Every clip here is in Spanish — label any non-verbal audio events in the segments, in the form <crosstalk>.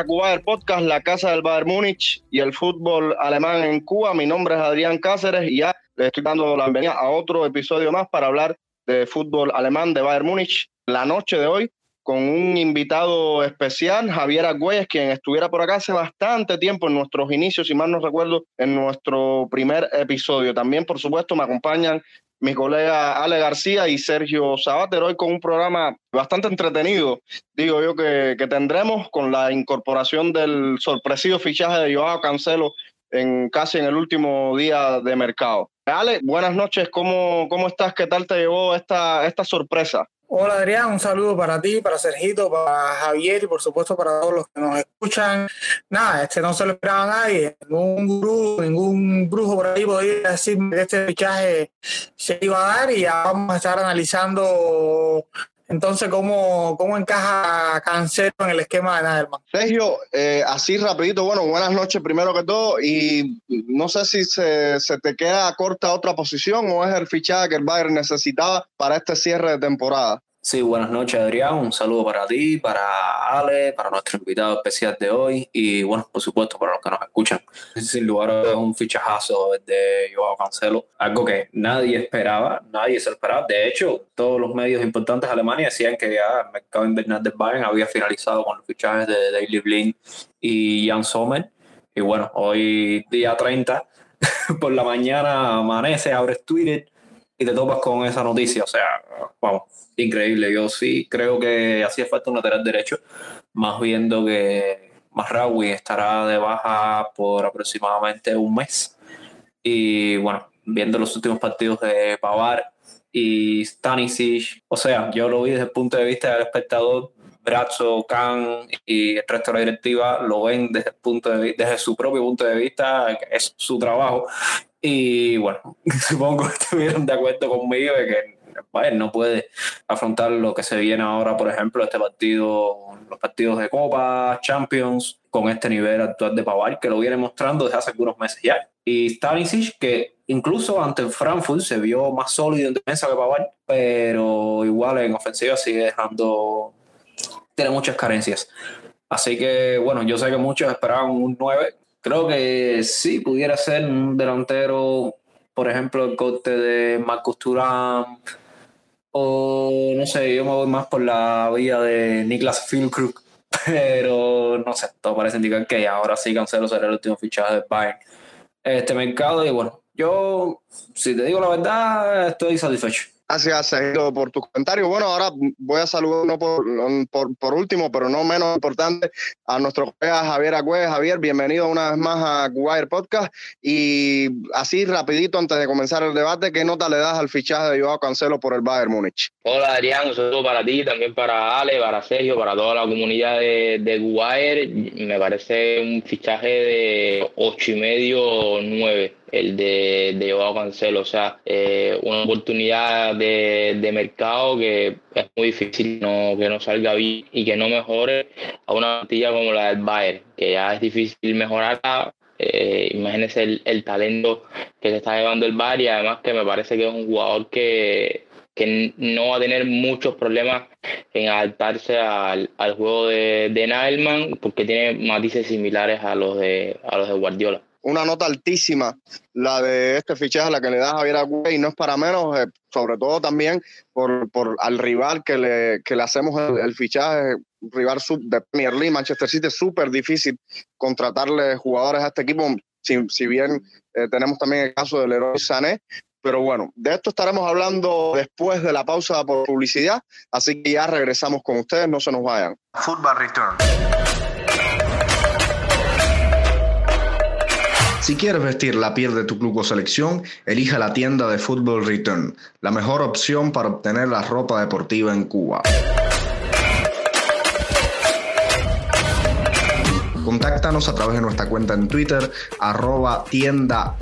amigos? Bienvenidos a Cuba el Podcast, la casa del Bayern Múnich y el fútbol alemán en Cuba. Mi nombre es Adrián Cáceres y ya le estoy dando la bienvenida a otro episodio más para hablar de fútbol alemán de Bayern Múnich. La noche de hoy con un invitado especial, Javier Agüeyes, quien estuviera por acá hace bastante tiempo en nuestros inicios, si mal no recuerdo, en nuestro primer episodio. También, por supuesto, me acompañan mi colega Ale García y Sergio Sabater, hoy con un programa bastante entretenido, digo yo, que, que tendremos con la incorporación del sorpresivo fichaje de Joao Cancelo en casi en el último día de mercado. Ale, buenas noches, ¿cómo, cómo estás? ¿Qué tal te llevó esta, esta sorpresa? Hola Adrián, un saludo para ti, para Sergito, para Javier y por supuesto para todos los que nos escuchan. Nada, este no se lo esperaba nadie, ningún gurú, ningún brujo por ahí podía decir que este fichaje se iba a dar y ya vamos a estar analizando entonces, ¿cómo, cómo encaja Cancelo en el esquema de Naderman? Sergio, eh, así rapidito, bueno, buenas noches primero que todo y no sé si se, se, te queda corta otra posición o es el fichaje que el Bayern necesitaba para este cierre de temporada. Sí, buenas noches Adrián, un saludo para ti, para Ale, para nuestro invitado especial de hoy y bueno, por supuesto para los que nos escuchan. Sin lugar a un fichajazo de Joao Cancelo, algo que nadie esperaba, nadie se esperaba. De hecho, todos los medios importantes de Alemania decían que ya el mercado invernal del Bayern había finalizado con los fichajes de Daily Blind y Jan Sommer. Y bueno, hoy día 30, <laughs> por la mañana amanece, abres Twitter y te topas con esa noticia. O sea, vamos, increíble. Yo sí creo que hacía falta un lateral derecho, más viendo que Masraoui estará de baja por aproximadamente un mes. Y bueno, viendo los últimos partidos de Pavar y Stanisic, o sea, yo lo vi desde el punto de vista del espectador. Brazzo, Khan y el resto de la directiva lo ven desde, el punto de, desde su propio punto de vista, es su trabajo, y bueno, <laughs> supongo que estuvieron de acuerdo conmigo de que Bayern no puede afrontar lo que se viene ahora, por ejemplo, este partido, los partidos de Copa, Champions, con este nivel actual de Pavard, que lo viene mostrando desde hace algunos meses ya. Y Stanisic, que incluso ante el Frankfurt se vio más sólido en defensa que Pavard, pero igual en ofensiva sigue dejando, tiene muchas carencias. Así que, bueno, yo sé que muchos esperaban un 9, Creo que sí, pudiera ser un delantero, por ejemplo, el corte de Marcus Thuram, o no sé, yo me voy más por la vía de Niklas Füllkrug, <laughs> pero no sé, todo parece indicar que ahora sí Cancelo será el último fichaje de Bayern este mercado y bueno, yo, si te digo la verdad, estoy satisfecho. Gracias, Sergio, por tus comentarios. Bueno, ahora voy a saludar por, por, por, último, pero no menos importante, a nuestro colega Javier Agüez. Javier, bienvenido una vez más a Wire Podcast. Y así, rapidito, antes de comenzar el debate, ¿qué nota le das al fichaje de Joao Cancelo por el Bayern Múnich? Hola, Adrián. Un saludo para ti, también para Ale, para Sergio, para toda la comunidad de, de Wire. Me parece un fichaje de ocho y medio, nueve el de, de Joao Cancelo. O sea, eh, una oportunidad de, de, mercado que es muy difícil no, que no salga bien y que no mejore a una plantilla como la del Bayern, que ya es difícil mejorarla. Eh, imagínense el, el, talento que se está llevando el Bayern y además que me parece que es un jugador que, que no va a tener muchos problemas en adaptarse al, al juego de, de Nailman porque tiene matices similares a los de, a los de Guardiola una nota altísima la de este fichaje, la que le da Javier Agüey, no es para menos, eh, sobre todo también por, por, al rival que le, que le hacemos el, fichaje, rival sub de Premier League, Manchester City, es súper difícil contratarle jugadores a este equipo, si, si bien eh, tenemos también el caso del héroe Sané, pero bueno, de esto estaremos hablando después de la pausa por publicidad, así que ya regresamos con ustedes, no se nos vayan. Football Return. Si quieres vestir la piel de tu club o selección, elija la tienda de Football Return, la mejor opción para obtener la ropa deportiva en Cuba. Contáctanos a través de nuestra cuenta en Twitter, arroba tienda.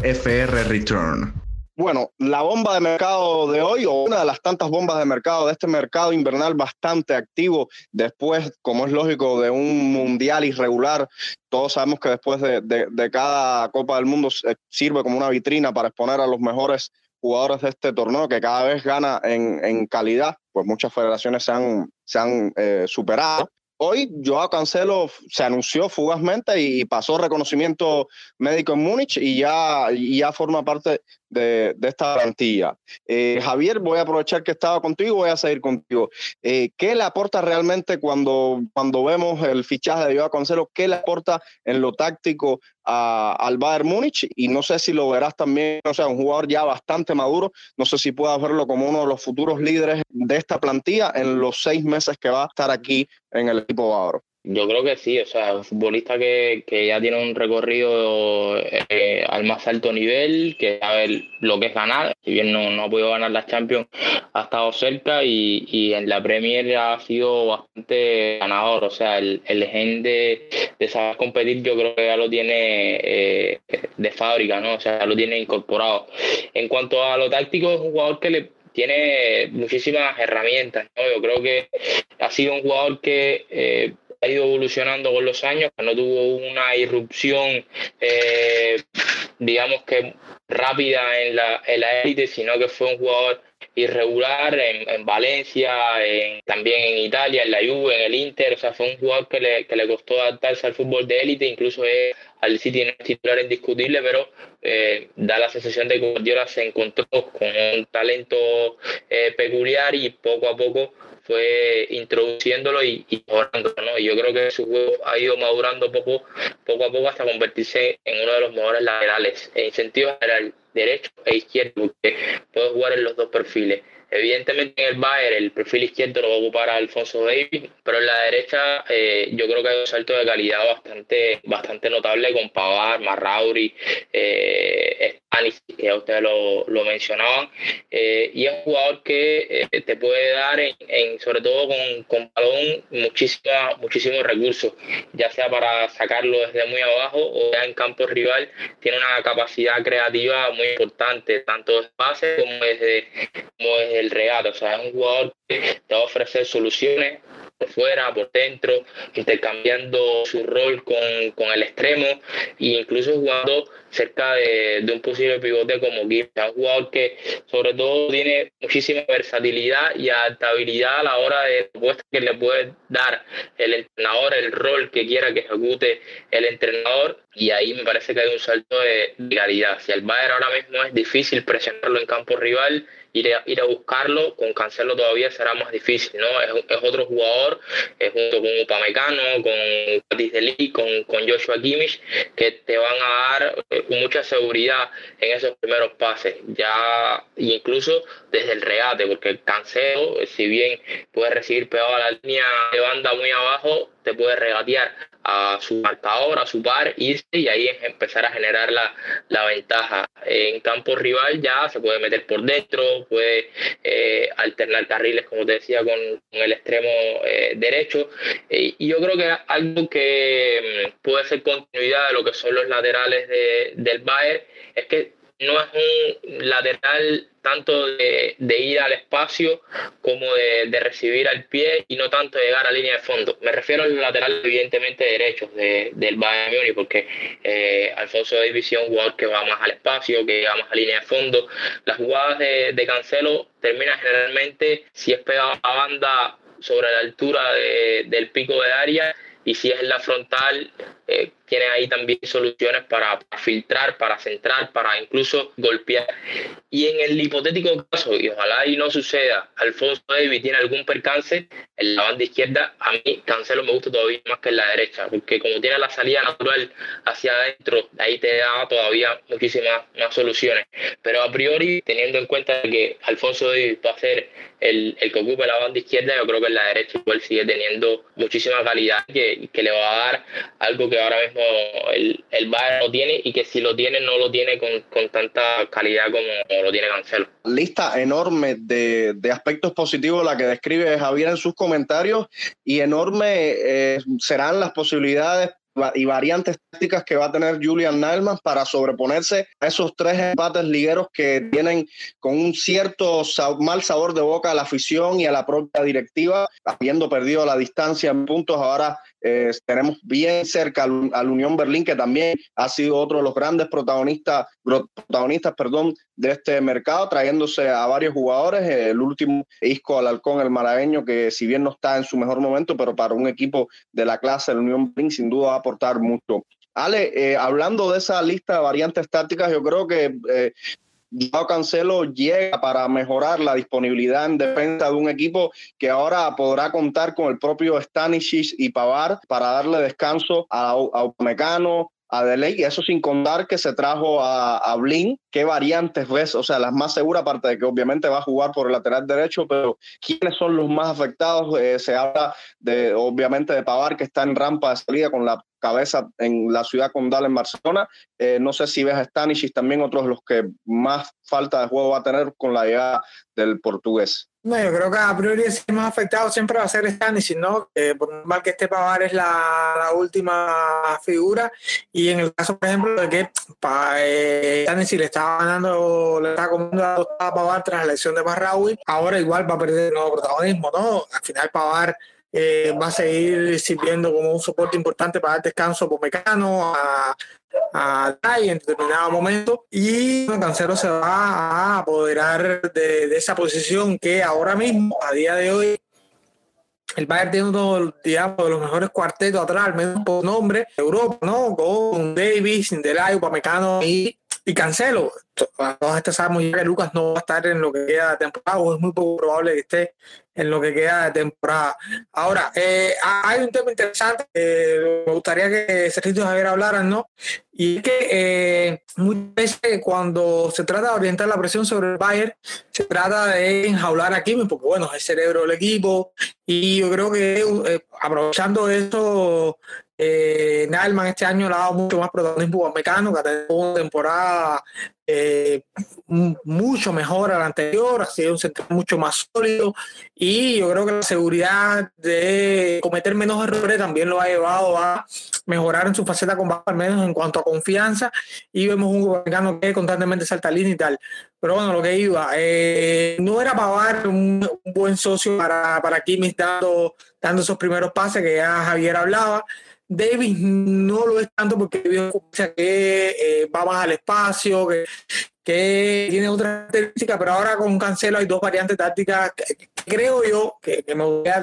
Bueno, la bomba de mercado de hoy, o una de las tantas bombas de mercado de este mercado invernal bastante activo, después, como es lógico, de un mundial irregular, todos sabemos que después de, de, cada Copa del Mundo sirve como una vitrina para exponer a los mejores jugadores de este torneo, que cada vez gana en, en calidad, pues muchas federaciones se han, se han eh, superado. hoy Joao Cancelo se anunció fugazmente y pasó reconocimiento médico en Múnich y ya, ya forma parte de, esta plantilla. Eh, Javier, voy a aprovechar que estaba contigo, voy a seguir contigo. Eh, ¿Qué le aporta realmente cuando, cuando vemos el fichaje de Joao Cancelo? ¿Qué le aporta en lo táctico al Bayern Múnich? Y no sé si lo verás también, o sea, un jugador ya bastante maduro, no sé si puedas verlo como uno de los futuros líderes de esta plantilla en los seis meses que va a estar aquí en el equipo bávaro. Yo creo que sí, o sea, un futbolista que, que ya tiene un recorrido eh, al más alto nivel, que sabe lo que es ganar, si bien no, no ha podido ganar la Champions, ha estado cerca y, y en la Premier ha sido bastante ganador, o sea, el, el gen de, de saber competir yo creo que ya lo tiene eh, de fábrica, ¿no? O sea, ya lo tiene incorporado. En cuanto a lo táctico, es un jugador que le tiene muchísimas herramientas, ¿no? Yo creo que ha sido un jugador que... Eh, ha ido evolucionando con los años, no tuvo una irrupción, eh, digamos que rápida en la, en la élite, sino que fue un jugador irregular en, en Valencia, en, también en Italia, en la Juve, en el Inter, o sea, fue un jugador que le, que le costó adaptarse al fútbol de élite, incluso es, al City no es titular indiscutible, pero eh, da la sensación de que Guardiola se encontró con un talento eh, peculiar y poco a poco fue introduciéndolo y, y ¿no? Y yo creo que su juego ha ido madurando poco, poco a poco hasta convertirse en uno de los mejores laterales, en sentido general, derecho e izquierdo, porque puede jugar en los dos perfiles. Evidentemente en el Bayern el perfil izquierdo lo va a ocupar a Alfonso Davis, pero en la derecha eh, yo creo que hay un salto de calidad bastante, bastante notable con Pavar, Marrauri, eh, que ya ustedes lo, lo mencionaban, eh, y es un jugador que eh, te puede dar, en, sobre todo con, con balón, muchísimos recursos, ya sea para sacarlo desde muy abajo o ya en campo rival, tiene una capacidad creativa muy importante, tanto desde, como desde el regate, o sea, es un jugador que te va a ofrecer soluciones por fuera, por dentro, intercambiando su rol con, con el extremo e incluso jugando cerca de, de un posible pivote como. Es un jugador que sobre todo tiene muchísima versatilidad y adaptabilidad a la hora de propuesta que le puede dar el entrenador, el rol que quiera que ejecute el entrenador y ahí me parece que hay un salto de, de calidad. Si el Bayern ahora mismo es difícil presionarlo en campo rival, ir a, ir a buscarlo, con Cancelo todavía será más difícil, ¿no? Es, es otro jugador, es junto con Upamecano, con Deli, con, con Joshua Kimmich, que te van a dar eh, mucha seguridad en esos primeros pases, ya incluso desde el regate, porque Cancelo, si bien puede recibir pegado a la línea de banda muy abajo, te puede regatear a su marcador, a su par, y ahí empezar a generar la, la ventaja. En campo rival ya se puede meter por dentro, puede eh, alternar carriles, como te decía, con, con el extremo eh, derecho. Eh, y yo creo que algo que mm, puede ser continuidad de lo que son los laterales de, del Bayern es que no es un lateral tanto de, ir al espacio como de, recibir al pie y no tanto de llegar a línea de fondo. Me refiero al lateral evidentemente derechos de, del Bayern Múnich porque eh, Alfonso es un jugador que va más al espacio, que va más a línea de fondo. Las jugadas de, de Cancelo terminan generalmente, si es pegado a banda sobre la altura del pico de área, y si es la frontal, eh, tiene ahí también soluciones para, filtrar, para centrar, para incluso golpear. Y en el hipotético caso, y ojalá y no suceda, Alfonso Davis tiene algún percance, en la banda izquierda, a mí Cancelo me gusta todavía más que en la derecha, porque como tiene la salida natural hacia adentro, ahí te da todavía muchísimas más soluciones. Pero a priori, teniendo en cuenta que Alfonso Davis va a ser el, el que ocupe la banda izquierda, yo creo que en la derecha igual sigue teniendo muchísima calidad que, que le va a dar algo que ahora mismo el, el Bayern no tiene y que si lo tiene no lo tiene con, con tanta calidad como lo tiene Cancelo. Lista enorme de, de, aspectos positivos la que describe Javier en sus comentarios y enorme eh, serán las posibilidades y variantes tácticas que va a tener Julian Nalman para sobreponerse a esos tres empates ligueros que tienen con un cierto mal sabor de boca a la afición y a la propia directiva, habiendo perdido la distancia en puntos ahora Eh, tenemos bien cerca al, Unión Berlín, que también ha sido otro de los grandes protagonistas, protagonistas perdón, de este mercado, trayéndose a varios jugadores. El último, Isco Alarcón, el malagueño, que si bien no está en su mejor momento, pero para un equipo de la clase del Unión Berlín, sin duda va a aportar mucho. Ale, eh, hablando de esa lista de variantes tácticas, yo creo que eh, Cancelo llega para mejorar la disponibilidad en defensa de un equipo que ahora podrá contar con el propio Stanisic y Pavar para darle descanso a, a Upamecano, a Deley, y eso sin contar que se trajo a, Blin. ¿Qué variantes ves? O sea, las más seguras, aparte de que obviamente va a jugar por el lateral derecho, pero ¿quiénes son los más afectados? Eh, se habla de, obviamente, de Pavar, que está en rampa de salida con la cabeza en la ciudad condal en Barcelona. Eh, no sé si ves a Stanisic también, otros los que más falta de juego va a tener con la llegada del portugués. No, yo creo que a priori el más afectado siempre va a ser Stanisic, ¿no? por normal que este Pavar es la, última figura y en el caso, por ejemplo, de que eh, le estaba ganando, le estaba comiendo la a Pavar tras la elección de Barraui, ahora igual va a perder el nuevo protagonismo, ¿no? Al final Pavar eh, va a seguir sirviendo como un soporte importante para dar descanso por Mecano, a, a en determinado momento y Cancelo se va a apoderar de, esa posición que ahora mismo, a día de hoy, el Bayern tiene uno digamos, de los mejores cuartetos atrás, al menos por nombre, de Europa, ¿no? Con Davis, Delay, Upamecano y y Cancelo, todos estos sabemos ya que Lucas no va a estar en lo que queda de temporada, o es muy poco probable que esté en lo que queda de temporada. Ahora, eh, hay un tema interesante me gustaría que Sergio Javier hablaran, ¿no? Y es que eh, muchas veces cuando se trata de orientar la presión sobre el Bayern, se trata de enjaular a Kimi, porque bueno, es el cerebro del equipo, y yo creo que eh, aprovechando eso eh, este año le ha dado mucho más protagonismo a Mecano, que ha tenido una temporada eh, mucho mejor a la anterior, ha sido un centro mucho más sólido y yo creo que la seguridad de cometer menos errores también lo ha llevado a mejorar en su faceta con al menos en cuanto a confianza y vemos un Mecano que constantemente salta línea y tal. Pero bueno, lo que iba, eh, no era para dar un, buen socio para, para Kimmich dando, dando esos primeros pases que ya Javier hablaba. Davis no lo es tanto porque que eh, va más al espacio, que, que tiene otra característica, pero ahora con Cancelo hay dos variantes tácticas que, creo yo, que, me voy a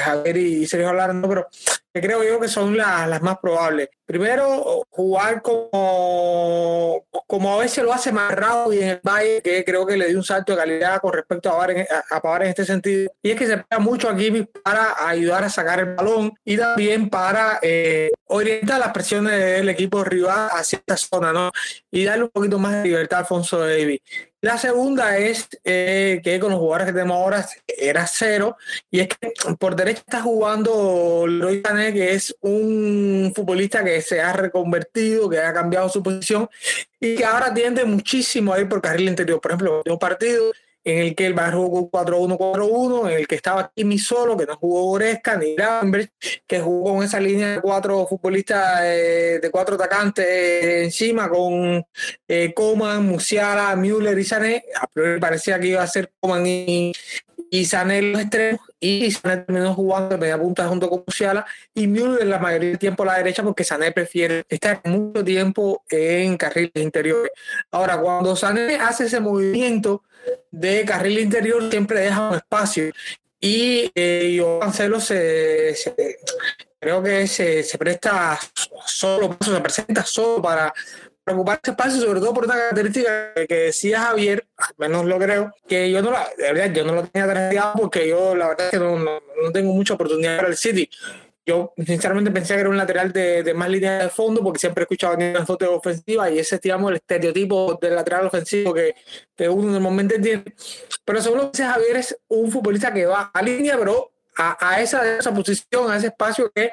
Javier y Sergio hablando, pero que creo yo que son las, más probables. Primero, jugar como, como a veces lo hace rápido y en el Valle, que creo que le dio un salto de calidad con respecto a Pavar en, a, en este sentido. Y es que se pega mucho aquí para ayudar a sacar el balón y también para eh, orientar las presiones del equipo rival hacia esta zona, ¿no? Y darle un poquito más de libertad a Alfonso Davis. La segunda es eh, que con los jugadores que tenemos ahora era cero, y es que por derecha está jugando Leroy Sané, que es un futbolista que se ha reconvertido, que ha cambiado su posición y que ahora tiende muchísimo a ir por carril interior. Por ejemplo, un partido en el que el Bayern jugó 4-1-4-1, en el que estaba Kimi solo, que no jugó Goretzka ni Gravenberg, que jugó con esa línea de cuatro futbolistas, eh, de cuatro atacantes encima, con eh, Coman, Musiala, Müller y Sané. A priori parecía que iba a ser Coman y, y Sané los extremos, y Sané terminó jugando de media punta junto con Musiala, y Müller la mayoría del tiempo a la derecha, porque Sané prefiere estar mucho tiempo en carriles interiores. Ahora, cuando Sané hace ese movimiento, de carril interior siempre deja un espacio. Y eh, yo Cancelo se, creo que se, presta solo, se presenta solo para, ocupar ese espacio, sobre todo por una característica que decía Javier, al menos lo creo, que yo no la, de verdad, yo no lo tenía trajeado porque yo la verdad es que no, no tengo mucha oportunidad para el City yo sinceramente pensé que era un lateral de, más línea de fondo porque siempre he escuchado en la foto ofensiva y ese es digamos, el estereotipo del lateral ofensivo que, que uno normalmente tiene. Pero según lo que dice Javier, es un futbolista que va a línea, pero a, a esa, esa posición, a ese espacio que,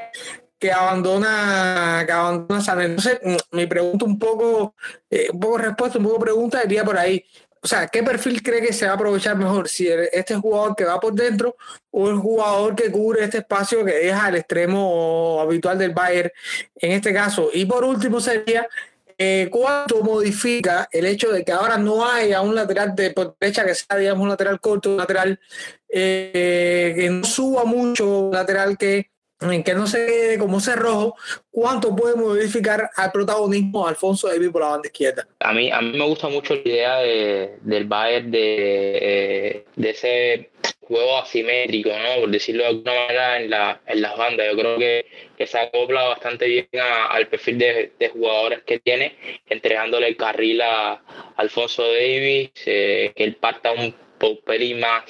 que abandona que abandona Entonces, mm, mi pregunta un poco, eh, un poco respuesta, un poco pregunta, iría por ahí o sea, ¿qué perfil cree que se va a aprovechar mejor? Si este jugador que va por dentro o el jugador que cubre este espacio que deja el extremo habitual del Bayern en este caso. Y por último sería eh, cuánto modifica el hecho de que ahora no haya un lateral de por derecha que sea, digamos, un lateral corto, un lateral eh, que no suba mucho, un lateral que en que no se quede como cerrojo, ¿cuánto puede modificar al protagonismo Alfonso Davis por la banda izquierda? A mí, a mí me gusta mucho la idea de, del Bayern de, eh, de ese juego asimétrico, ¿no? por decirlo de alguna manera, en, la, en las bandas. Yo creo que, que se acopla bastante bien al perfil de, de, jugadores que tiene, entregándole el carril a Alfonso Davis, eh, que él parta un pelín más,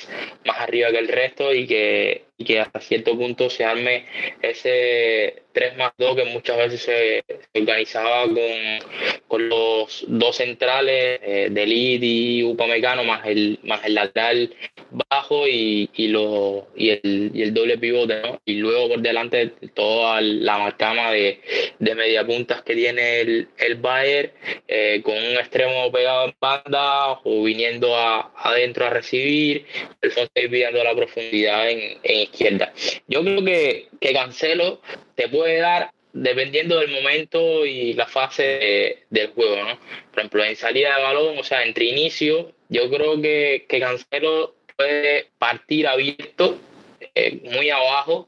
más arriba que el resto y que, y que hasta cierto punto se arme ese 3 más 2 que muchas veces se, organizaba con, con, los dos centrales eh, de Lid y Upamecano más el, más el lateral bajo y, y, lo, y, el, y el doble pivote, ¿no? Y luego por delante toda la marcama de, de media puntas que tiene el, el Bayern, eh, con un extremo pegado en banda o viniendo a, adentro a recibir, el fondo pidiendo la profundidad en, en, izquierda. Yo creo que, que Cancelo te puede dar dependiendo del momento y la fase de, del juego, ¿no? Por ejemplo, en salida de balón, o sea, entre inicio, yo creo que, que Cancelo puede partir abierto, eh, muy abajo,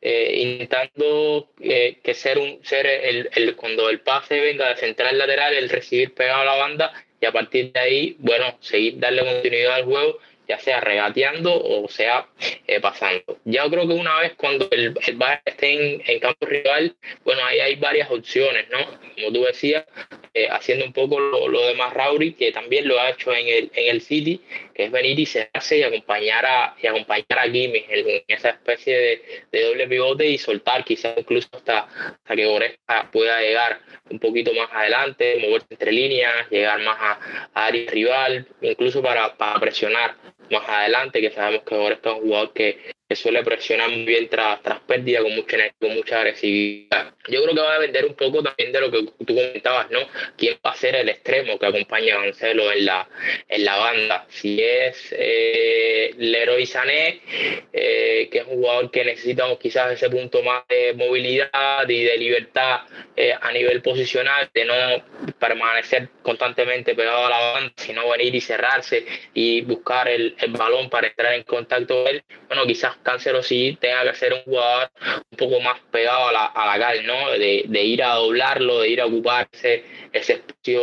eh, intentando eh, que ser un ser el, el, cuando el pase venga de central lateral, el recibir pegado a la banda y a partir de ahí, bueno, seguir darle continuidad al juego ya sea regateando o sea eh, pasando. Ya creo que una vez cuando el, el Bayern esté en, en, campo rival, bueno, ahí hay varias opciones, ¿no? Como tú decías, eh, haciendo un poco lo, lo de Rauri, que también lo ha hecho en el, en el City, que es venir y cerrarse y acompañar a, y acompañar a Gimme en, esa especie de, de, doble pivote y soltar quizás incluso hasta, hasta que Goretzka pueda llegar un poquito más adelante, moverse entre líneas, llegar más a, a área rival, incluso para, para presionar más adelante, que sabemos que ahora está un jugador que, que suele presionar muy bien tras, tras pérdida con mucha, con mucha agresividad. Yo creo que va a depender un poco también de lo que tú comentabas, ¿no? ¿Quién va a ser el extremo que acompaña a Cancelo en la, en la banda? Si es eh, Leroy Sané, eh, que es un jugador que necesitamos quizás ese punto más de movilidad y de libertad eh, a nivel posicional, de no permanecer constantemente pegado a la banda, sino venir y cerrarse y buscar el, el balón para entrar en contacto con él. Bueno, quizás Cancelo sí tenga que ser un jugador un poco más pegado a la, a la cal, ¿no? De, de, ir a doblarlo, de ir a ocuparse ese espacio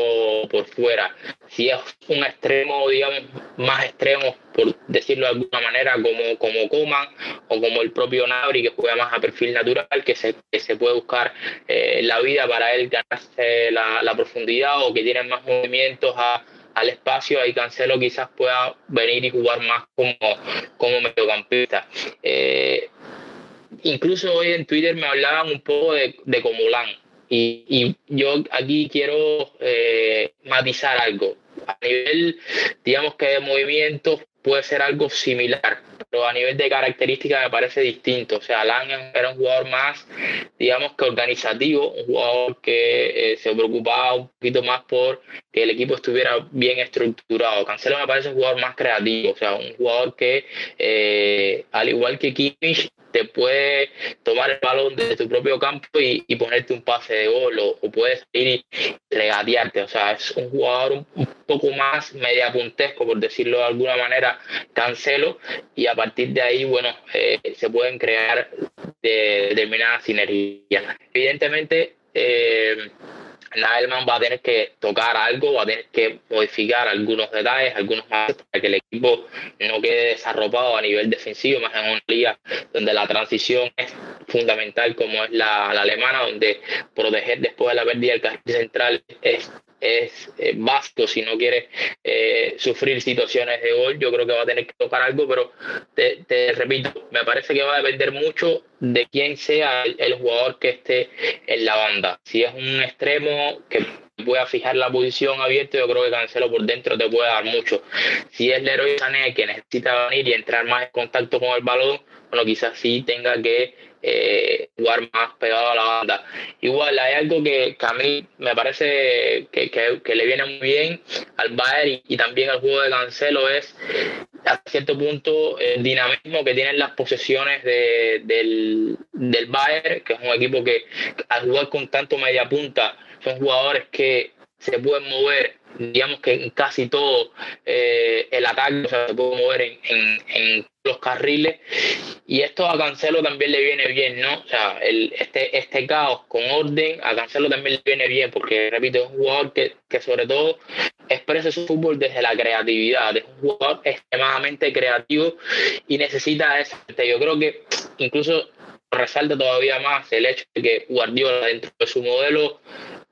por fuera. Si es un extremo, digamos, más extremo, por decirlo de alguna manera, como, como Coman o como el propio Nabri, que juega más a perfil natural, que se, que se puede buscar eh, la vida para él ganarse la, la profundidad o que tiene más movimientos a al espacio, ahí Cancelo quizás pueda venir y jugar más como, como mediocampista. Eh, incluso hoy en Twitter me hablaban un poco de, de Comulán. Y, y, yo aquí quiero eh, matizar algo. A nivel, digamos que de movimientos puede ser algo similar, pero a nivel de características me parece distinto. O sea, Alan era un jugador más, digamos que organizativo, un jugador que eh, se preocupaba un poquito más por que el equipo estuviera bien estructurado. Cancelo me parece un jugador más creativo, o sea, un jugador que, eh, al igual que Kimmich, te puede tomar el balón desde tu propio campo y, y ponerte un pase de gol o, o, puedes ir y regatearte. O sea, es un jugador un, un poco más mediapuntesco, por decirlo de alguna manera, Cancelo, y a partir de ahí, bueno, eh, se pueden crear de, determinadas sinergias. Evidentemente, eh, Naelman va a tener que tocar algo, va a tener que modificar algunos detalles, algunos más para que el equipo no quede desarropado a nivel defensivo, más en una liga donde la transición es fundamental como es la, alemana, donde proteger después de la pérdida del carril central es es eh, básico si no quiere eh, sufrir situaciones de gol. Yo creo que va a tener que tocar algo, pero te, repito, me parece que va a depender mucho de quién sea el, el, jugador que esté en la banda. Si es un extremo que pueda fijar la posición abierta, yo creo que Cancelo por dentro te puede dar mucho. Si es Leroy Sané que necesita venir y entrar más en contacto con el balón, bueno, quizás sí tenga que eh, jugar más pegado a la banda. Igual hay algo que, que a mí me parece que, que, que, le viene muy bien al Bayern y, y, también al juego de Cancelo es a cierto punto el dinamismo que tienen las posesiones de, del, del Bayern, que es un equipo que al jugar con tanto media punta son jugadores que se pueden mover, digamos que en casi todo eh, el ataque, o sea, se puede mover en, en, los carriles. Y esto a Cancelo también le viene bien, ¿no? O sea, el, este, este caos con orden a Cancelo también le viene bien, porque, repito, es un jugador que, que sobre todo expresa su fútbol desde la creatividad, es un jugador extremadamente creativo y necesita eso. Yo creo que incluso resalta todavía más el hecho de que Guardiola, dentro de su modelo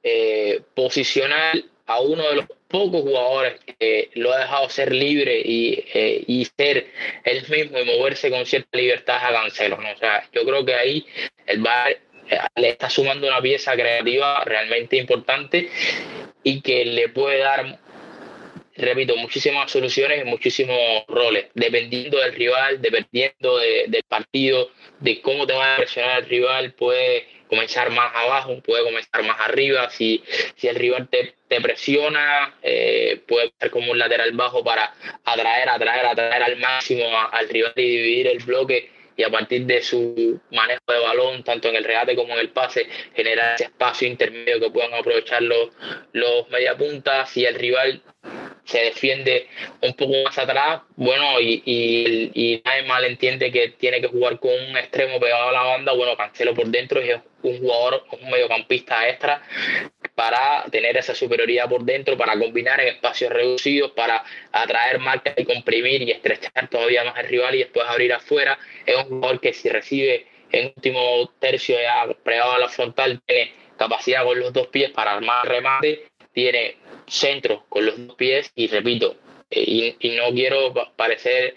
eh, posicional, a uno de los pocos jugadores que lo ha dejado ser libre y, eh, y ser él mismo y moverse con cierta libertad a Cancelo. ¿no? O sea, yo creo que ahí el Bar eh, le está sumando una pieza creativa realmente importante y que le puede dar repito, muchísimas soluciones y muchísimos roles, dependiendo del rival, dependiendo del partido, de cómo te va a presionar el rival, puede comenzar más abajo, puede comenzar más arriba, si, si el rival te, te presiona, eh, puede ser como un lateral bajo para atraer, atraer, atraer al máximo al rival y dividir el bloque y a partir de su manejo de balón, tanto en el regate como en el pase, generar ese espacio intermedio que puedan aprovechar los, los mediapuntas. Si el rival se defiende un poco más atrás, bueno, y, y, y nadie mal entiende que tiene que jugar con un extremo pegado a la banda, bueno, Cancelo por dentro y es un jugador, un mediocampista extra para tener esa superioridad por dentro, para combinar en espacios reducidos, para atraer marcas y comprimir y estrechar todavía más el rival y después abrir afuera. Es un jugador que si recibe en último tercio ya a la frontal tiene capacidad con los dos pies para armar remate, tiene centro con los dos pies y repito, eh, y, no quiero parecer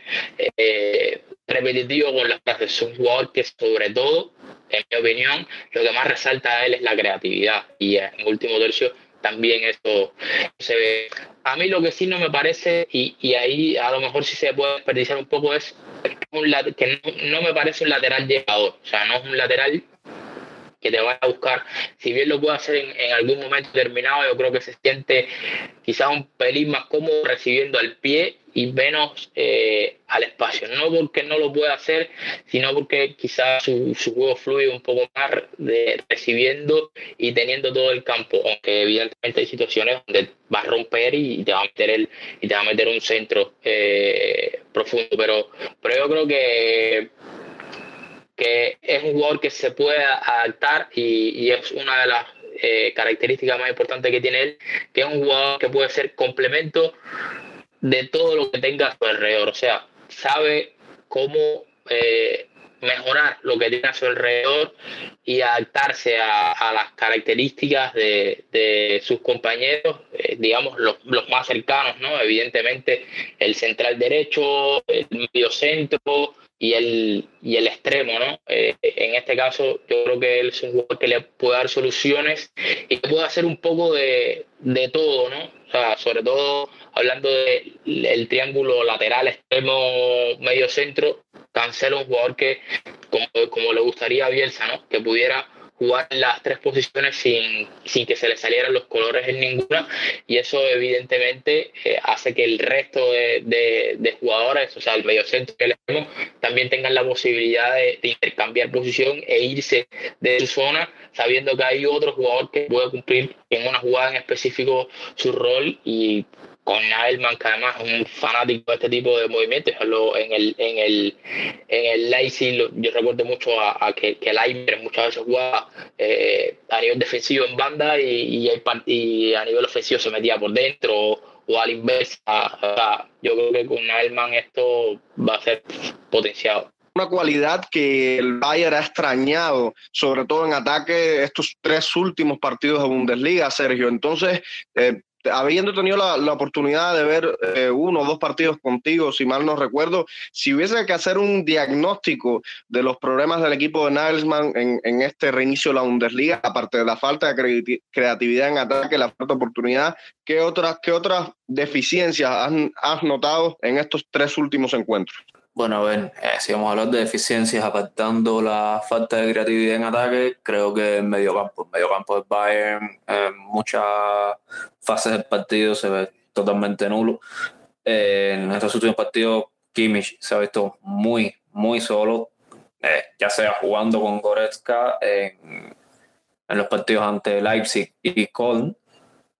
eh, repetitivo con las frases, es un jugador que sobre todo, en mi opinión, lo que más resalta a él es la creatividad y en último tercio también eso se ve. A mí lo que sí no me parece, y, y ahí a lo mejor sí se puede desperdiciar un poco, es que no, me parece un lateral llegador, o sea, no es un lateral que te va a buscar. Si bien lo puede hacer en, algún momento determinado, yo creo que se siente quizás un pelín más cómodo recibiendo al pie y menos eh, al espacio. No porque no lo pueda hacer, sino porque quizás su, juego fluye un poco más de recibiendo y teniendo todo el campo, aunque evidentemente hay situaciones donde va a romper y te va a meter el, y te va a meter un centro eh, profundo. Pero, pero yo creo que que es un jugador que se puede adaptar y, es una de las eh, características más importantes que tiene él, que es un jugador que puede ser complemento de todo lo que tenga a su alrededor. O sea, sabe cómo eh, mejorar lo que tiene a su alrededor y adaptarse a, las características de, sus compañeros, eh, digamos, los, los, más cercanos, ¿no? Evidentemente, el central derecho, el medio centro, y el, y el extremo, ¿no? Eh, en este caso, yo creo que él es un jugador que le puede dar soluciones y que puede hacer un poco de, de todo, ¿no? O sea, sobre todo hablando del triángulo lateral, extremo, medio centro, Cancelo un jugador que, como, como le gustaría a Bielsa, ¿no? Que pudiera jugar las tres posiciones sin, sin que se le salieran los colores en ninguna y eso evidentemente eh, hace que el resto de, de, jugadores, o sea, el medio centro que le tenemos, también tengan la posibilidad de, intercambiar posición e irse de su zona sabiendo que hay otro jugador que puede cumplir en una jugada en específico su rol y con Naelman, que además es un fanático de este tipo de movimientos. En el, en el, en el Leipzig, yo recuerdo mucho a, que, que Leimer muchas veces jugaba eh, a nivel defensivo en banda y, y, a nivel ofensivo se metía por dentro o, al inversa. yo creo que con Naelman esto va a ser potenciado una cualidad que el Bayern ha extrañado, sobre todo en ataque, estos tres últimos partidos de Bundesliga, Sergio. Entonces, eh, habiendo tenido la, la, oportunidad de ver eh, uno o dos partidos contigo, si mal no recuerdo, si hubiese que hacer un diagnóstico de los problemas del equipo de Nagelsmann en, en este reinicio de la Bundesliga, aparte de la falta de creatividad en ataque, la falta de oportunidad, ¿qué otras, qué otras deficiencias has, notado en estos tres últimos encuentros? Bueno, a ver, eh, si vamos a hablar de deficiencias, apartando la falta de creatividad en ataque, creo que en medio campo, en medio campo del Bayern, en muchas fases del partido se ve totalmente nulo. Eh, en estos últimos partidos, Kimmich se ha visto muy, muy solo, eh, ya sea jugando con Goretzka en, los partidos ante Leipzig y Köln,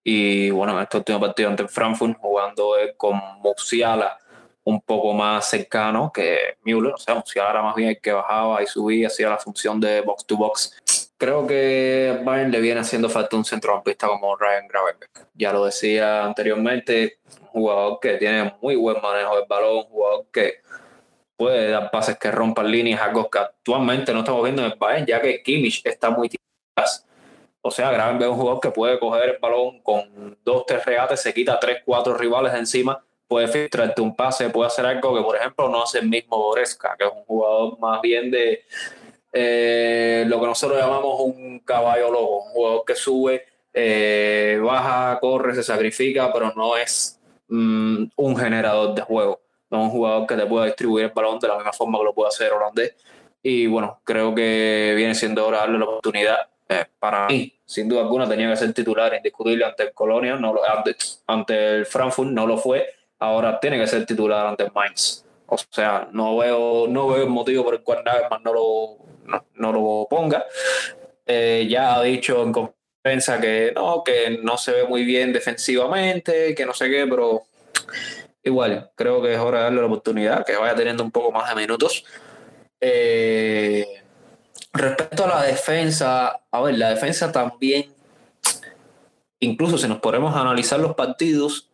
Y bueno, en este último partido ante Frankfurt, jugando con Musiala un poco más cercano que Müller. O sea, Musiala era más bien el que bajaba y subía, hacía la función de box to box. Creo que Bayern le viene haciendo falta un centrocampista como Ryan Gravenberg. Ya lo decía anteriormente, un jugador que tiene muy buen manejo del balón, un jugador que puede dar pases que rompan líneas, algo que actualmente no estamos viendo en el Bayern, ya que Kimmich está muy atrás. O sea, Gravenberg es un jugador que puede coger el balón con dos, tres regates, se quita tres, cuatro rivales encima, puede filtrarte un pase, puede hacer algo que, por ejemplo, no hace el mismo Boresca, que es un jugador más bien de eh, lo que nosotros llamamos un caballo loco, un jugador que sube, eh, baja, corre, se sacrifica, pero no es mm, un generador de juego no es un jugador que te pueda distribuir el balón de la misma forma que lo puede hacer holandés. Y bueno, creo que viene siendo hora de darle la oportunidad. Eh, para mí, sin duda alguna, tenía que ser titular indiscutible ante el Colonia, no lo, ante, el Frankfurt, no lo fue. Ahora tiene que ser titular ante el Mainz. O sea, no veo, no veo el motivo por el cual Nagelsmann no lo, no, lo ponga. Eh, ya ha dicho en conferencia que no, que no se ve muy bien defensivamente, que no sé qué, pero igual, creo que es hora de darle la oportunidad, que vaya teniendo un poco más de minutos. Eh, respecto a la defensa, a ver, la defensa también, incluso si nos ponemos a analizar los partidos,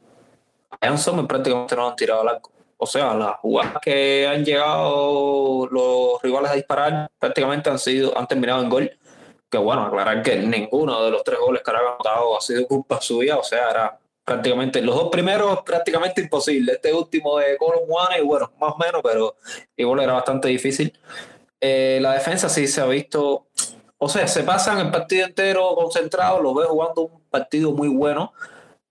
a prácticamente no han tirado al arco. O sea, las jugadas que han llegado los rivales a disparar prácticamente han sido, han terminado en gol. Que bueno, aclarar que ninguno de los tres goles que han anotado ha sido culpa suya, o sea, era prácticamente los dos primeros prácticamente imposible. Este último de Colon One, y bueno, más o menos, pero igual era bastante difícil. Eh, la defensa sí se ha visto, o sea, se pasan el partido entero concentrado, lo veo jugando un partido muy bueno,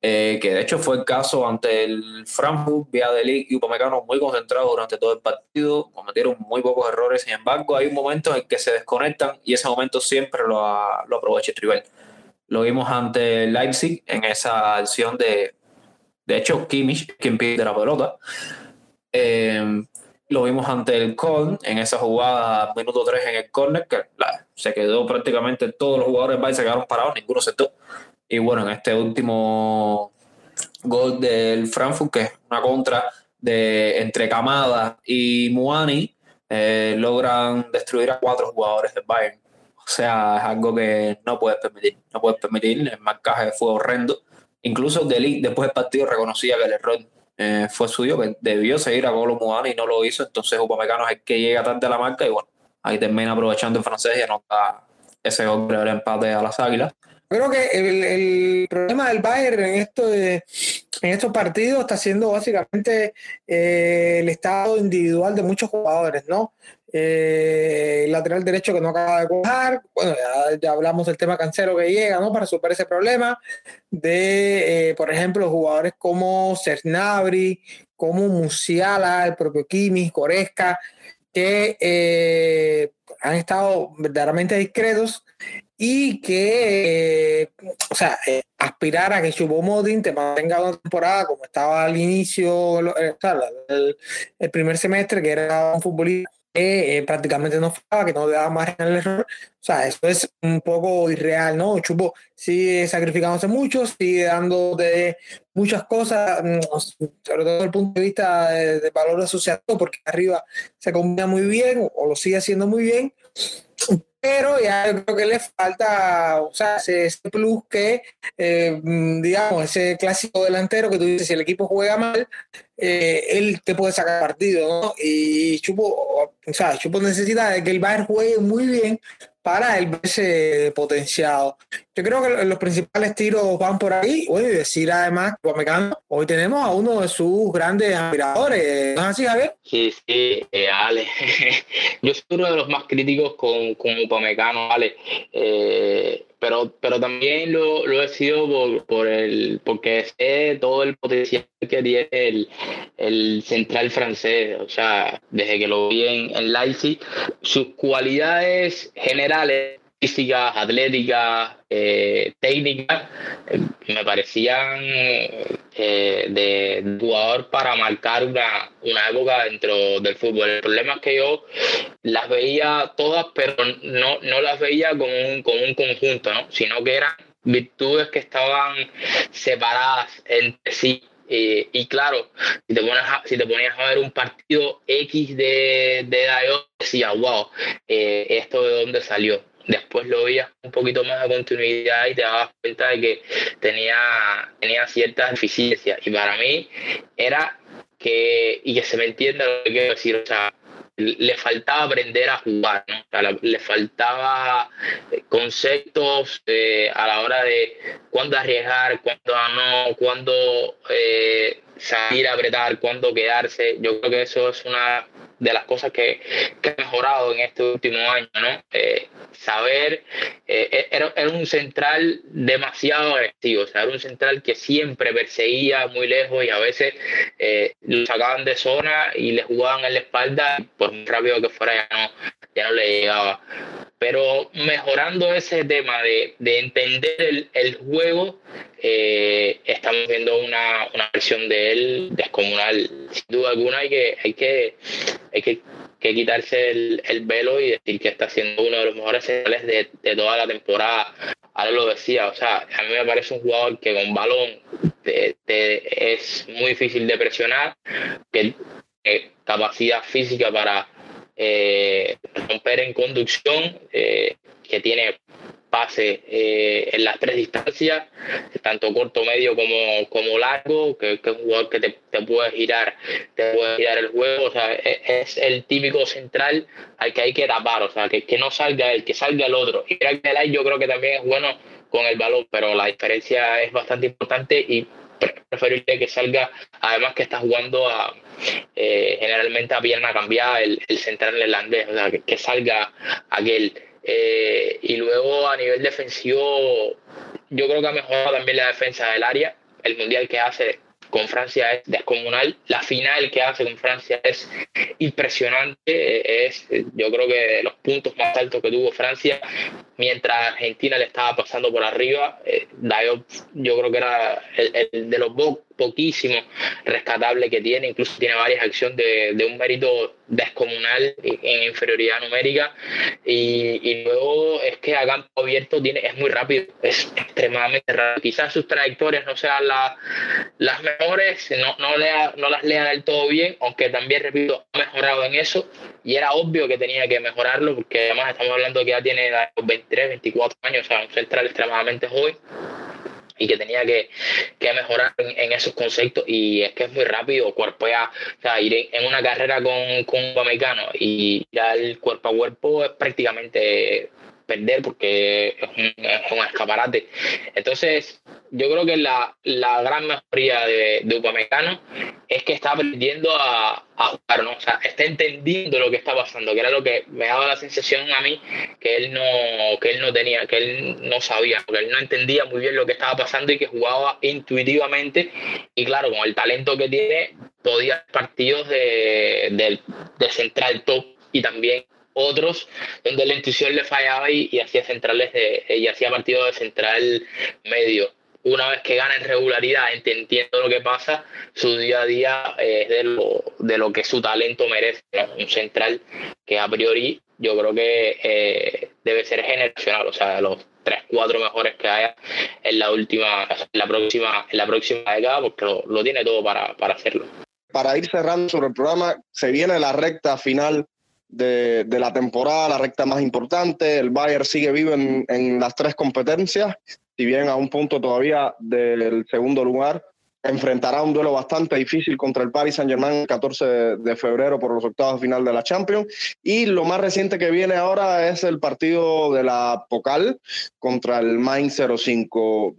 eh, que de hecho fue el caso ante el Frankfurt, Viadelic y Upamecano muy concentrados durante todo el partido, cometieron muy pocos errores, sin embargo hay un momento en el que se desconectan y ese momento siempre lo, lo aprovecha Trivel. Lo vimos ante Leipzig en esa acción de, de hecho, Kimmich, quien pide la pelota. Em, lo vimos ante el Köln en esa jugada, minuto 3 en el corner, que se quedó prácticamente todos los jugadores del se quedaron parados, ninguno aceptó. Y bueno, en este último gol del Frankfurt, que es una contra de entre Camada y Muani, eh, logran destruir a cuatro jugadores del Bayern. O sea, es algo que no puedes permitir. No puedes permitir. El marcaje fue horrendo. Incluso Deli, después del partido, reconocía que el error eh, fue suyo, que debió seguir a Golo Muani y no lo hizo. Entonces, Upamecano es el que llega tarde a la marca y bueno, ahí termina aprovechando el francés y anota ese gol el empate a las águilas. Creo que el, problema del Bayern en, esto de, en estos partidos está siendo básicamente eh, el estado individual de muchos jugadores, ¿no? Eh, lateral derecho que no acaba de cuajar, bueno, ya, hablamos del tema cancero que llega, ¿no? Para superar ese problema, de, eh, por ejemplo, jugadores como Cernabri, como Musiala, el propio Kimi, Coresca, que eh, han estado verdaderamente discretos y que, o sea, aspirar a que Chubomodin te mantenga una temporada como estaba al inicio, el, el primer semestre, que era un futbolista eh, prácticamente no fallaba, que no le daba margen al error. O sea, eso es un poco irreal, ¿no? Chupo sigue sacrificándose mucho, sigue dando de muchas cosas, mm, sobre todo desde el punto de vista de, valor asociado, porque arriba se combina muy bien o lo sigue haciendo muy bien pero ya yo creo que le falta, o sea, ese, plus que, eh, digamos, ese clásico delantero que tú dices, si el equipo juega mal, eh, él te puede sacar partido, ¿no? Y Chupo, o sea, Chupo necesita de que el Bayern juegue muy bien para el verse potenciado. Yo creo que los principales tiros van por ahí. Y decir además, Upamecano, hoy tenemos a uno de sus grandes admiradores. ¿No es así, Javier? Sí, sí, eh, Ale. <laughs> Yo soy uno de los más críticos con, con Upamecano, Ale. Eh, pero, pero también lo, lo he sido por, por, el, porque sé todo el potencial que tiene el, el central francés. O sea, desde que lo vi en, en Leipzig, sus cualidades generales físicas, atléticas, eh, eh, me parecían eh, de jugador para marcar una, una época dentro del fútbol. El problema es que yo las veía todas, pero no, no las veía como un, como un conjunto, ¿no? sino que eran virtudes que estaban separadas entre sí. y claro, si te, pones si te ponías a ver un partido X de, de Dayo, decías, wow, eh, esto de dónde salió. Después lo veías un poquito más de continuidad y te dabas cuenta de que tenía, tenía ciertas deficiencias. Y para mí era que, y que se me entienda lo que quiero decir, o sea, le faltaba aprender a jugar, le faltaba eh, conceptos eh, a la hora de cuándo arriesgar, cuándo no, cuándo eh, salir a apretar, cuándo quedarse. Yo creo que eso es una de las cosas que, que mejorado en este último año, ¿no? saber, era, era, un central demasiado agresivo, o sea, era un central que siempre perseguía muy lejos y a veces lo sacaban de zona y le jugaban en la espalda por muy rápido que fuera ya no, ya no le llegaba. Pero mejorando ese tema de, de entender el, juego, eh, estamos viendo una, una, versión de él descomunal. Sin duda alguna hay que, hay que, hay que, quitarse el, el, velo y decir que está siendo uno de los mejores centrales de, de toda la temporada. Ahora lo decía, o sea, a mí me parece un jugador que con balón es muy difícil de presionar, que eh, capacidad física para eh, romper en conducción, eh, que tiene pase en las tres distancias, tanto corto, medio como, como largo, que, es un jugador que te, te, puede girar, te puede girar el juego, o sea, es, es, el típico central al que hay que tapar, o sea, que, que no salga él, que salga el otro. Y yo creo que también es bueno con el balón, pero la diferencia es bastante importante y preferible que salga, además que está jugando a, eh, generalmente a pierna cambiada el, el central neerlandés, o sea, que, salga aquel. Eh, y luego a nivel defensivo, yo creo que ha mejorado también la defensa del área. El mundial que hace con Francia es descomunal. La final que hace con Francia es impresionante. Es, yo creo que los puntos más altos que tuvo Francia, mientras Argentina le estaba pasando por arriba, eh, yo creo que era el, de los poquísimo rescatable que tiene, incluso tiene varias acciones de, de un mérito descomunal en inferioridad numérica. Y, luego es que a campo abierto tiene, es muy rápido, es extremadamente rápido. Quizás sus trayectorias no sean las mejores, no, no, lea, no las lea del todo bien, aunque también, repito, ha mejorado en eso. Y era obvio que tenía que mejorarlo porque además estamos hablando que ya tiene 23, 24 años, o sea, un central extremadamente joven y que tenía que, que mejorar en, esos conceptos. Y es que es muy rápido cuerpo a, o sea, ir en una carrera con, con un americano y ya el cuerpo a cuerpo es prácticamente perder porque es un, escaparate. Entonces, yo creo que la, la gran mejoría de, de Upamecano es que está aprendiendo a, a, jugar, ¿no? O sea, está entendiendo lo que está pasando, que era lo que me daba la sensación a mí que él no, que él no tenía, que él no sabía, porque él no entendía muy bien lo que estaba pasando y que jugaba intuitivamente. Y claro, con el talento que tiene, podía partidos de, de, de central top y también otros donde la intuición le fallaba y, hacía centrales de, y hacía partidos de central medio. Una vez que gana en regularidad, entendiendo lo que pasa, su día a día es de lo, de lo que su talento merece. Un central que a priori yo creo que eh, debe ser generacional, o sea, los tres, cuatro mejores que haya en la última, en la próxima, en la próxima década, porque lo, lo tiene todo para, para hacerlo. Para ir cerrando sobre el programa, se viene la recta final de, de, la temporada, la recta más importante. El Bayern sigue vivo en, en, las tres competencias, si bien a un punto todavía del segundo lugar. Enfrentará un duelo bastante difícil contra el Paris Saint-Germain el 14 de febrero por los octavos de final de la Champions. Y lo más reciente que viene ahora es el partido de la Pocal contra el Mainz 05.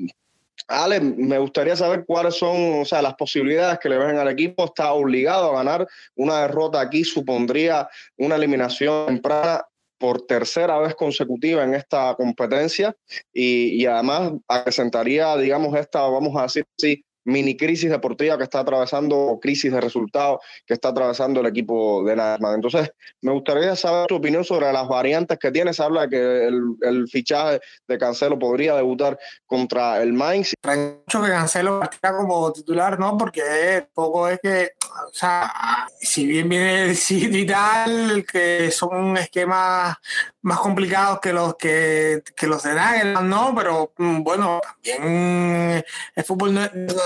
Ale, me gustaría saber cuáles son o sea, las posibilidades que le ven al equipo. Está obligado a ganar. Una derrota aquí supondría una eliminación temprana por tercera vez consecutiva en esta competencia y, y además acrecentaría, digamos, esta, vamos a decir así, mini crisis deportiva que está atravesando, o crisis de resultados que está atravesando el equipo de Nederman. Entonces, me gustaría saber tu opinión sobre las variantes que tienes. Habla de que el, el fichaje de Cancelo podría debutar contra el Mainz. Mucho que Cancelo partiera como titular, ¿no? Porque poco es que o sea, si bien viene el City y tal, que son esquemas más complicados que los que, que los de Nagelman, ¿no? Pero mm, bueno, también el fútbol no,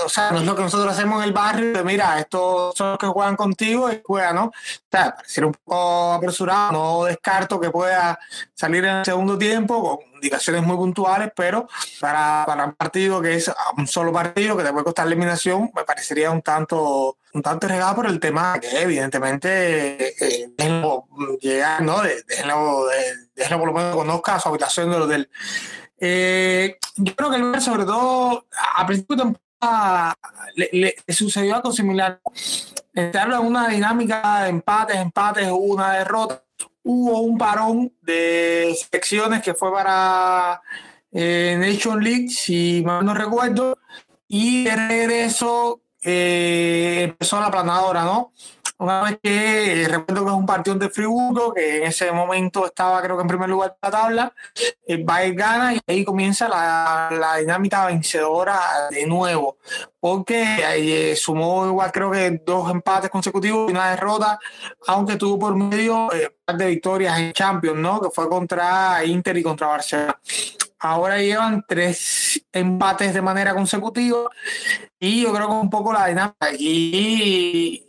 o sea, no es lo que nosotros hacemos en el barrio, de mira, estos son los que juegan contigo y juegan, ¿no? O sea, pareciera un poco apresurado, no descarto que pueda salir en el segundo tiempo con indicaciones muy puntuales, pero para, para un partido que es un solo partido que te puede costar eliminación, me parecería un tanto un tanto regado por el tema que evidentemente eh, llegar, ¿no? Déjenlo, déjenlo por lo menos conozca su habitación del... Eh, yo creo que el sobre todo a principio de temporada le, sucedió algo similar. Entraron en una dinámica de empates, empates, una derrota hubo un parón de secciones que fue para eh, Nation League, si mal no recuerdo, y de regreso eh, empezó la planadora, ¿no? Una vez que eh, recuerdo que es un partido de Friburgo, que en ese momento estaba creo que en primer lugar de la tabla, el Bayern gana y ahí comienza la, la dinámica vencedora de nuevo, porque eh, sumó igual creo que dos empates consecutivos y una derrota, aunque tuvo por medio eh, par de victorias en Champions, ¿no? Que fue contra Inter y contra Barcelona. Ahora llevan tres empates de manera consecutiva y yo creo que un poco la dinámica. Y,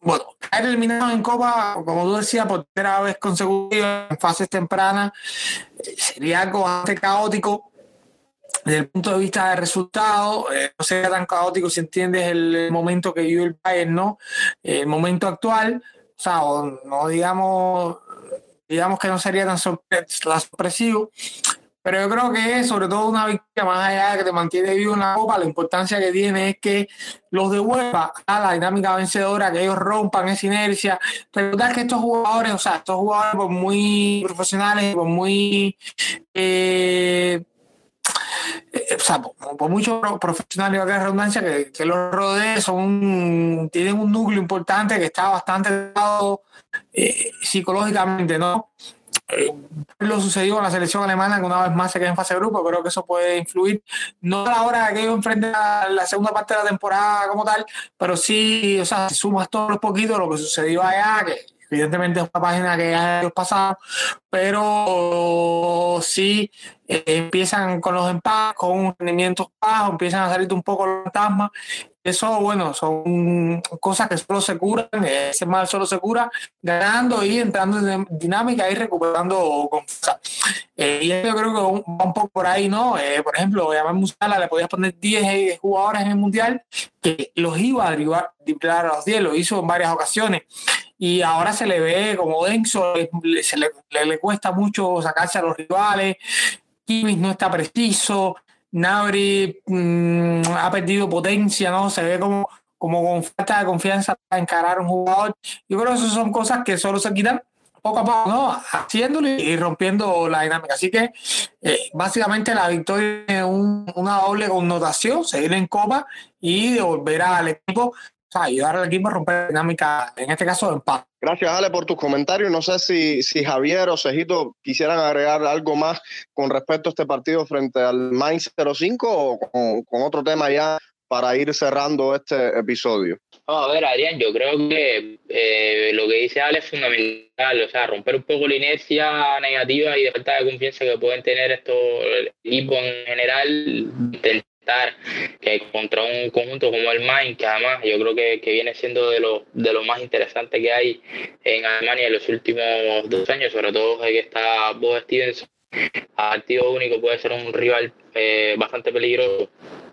bueno, caer eliminado en Copa, como tú decías, por tercera vez consecutiva en fases tempranas, eh, sería algo bastante caótico desde el punto de vista de resultado. Eh, no sería tan caótico si entiendes el momento que vive el Bayern, ¿no? El momento actual, o sea, no digamos, digamos que no sería tan sorpresivo, pero yo creo que sobre todo una victoria más allá de que te mantiene vivo en la copa, la importancia que tiene es que los devuelva a la dinámica vencedora, que ellos rompan esa inercia. Recordar que estos jugadores, o sea, estos jugadores por muy profesionales, por muy eh, o sea, por, muchos profesionales de redundancia que, que los rodeen, son, tienen un núcleo importante que está bastante dado eh, psicológicamente, ¿no? Eh, lo sucedió con la selección alemana que una vez más se queda en fase de grupo, creo que eso puede influir, no a la hora que ellos enfrenten a la segunda parte de la temporada como tal, pero sí, o sea, si sumas todos los poquitos lo que sucedió allá, que evidentemente es una página que ya ha pasado, pero sí eh, empiezan con los empates, con un rendimiento bajo, empiezan a salir un poco los fantasmas eso, bueno, son cosas que solo se curan, ese mal solo se cura ganando y entrando en dinámica y recuperando confianza. Eh, y yo creo que va un poco por ahí, ¿no? Eh, por ejemplo, a Musala le podías poner 10 eh, jugadores en el Mundial que los iba a driblar, a los 10, lo hizo en varias ocasiones. Y ahora se le ve como denso, se le, le, cuesta mucho sacarse a los rivales, Kimmich no está preciso, Nabri mm, ha perdido potencia, ¿no? Se ve como, como con falta de confianza para encarar a un jugador. Yo creo que esas son cosas que solo se quitan poco a poco, ¿no? Haciéndolo y rompiendo la dinámica. Así que eh, básicamente la victoria es una doble connotación, seguir en copa y devolver al equipo o sea, ayudar al equipo a romper la dinámica, en este caso de empate. Gracias, Ale, por tus comentarios. No sé si, si Javier o Cejito quisieran agregar algo más con respecto a este partido frente al Mainz 05 o con, con otro tema ya para ir cerrando este episodio. a ver, Adrián, yo creo que eh, lo que dice Ale es fundamental, o sea, romper un poco la inercia negativa y de falta de confianza que pueden tener estos equipos en general, que contra un conjunto como el Main, que además yo creo que, que viene siendo de lo, de lo más interesante que hay en Alemania en los últimos dos años, sobre todo que está Bob Stevenson a activo único puede ser un rival eh, bastante peligroso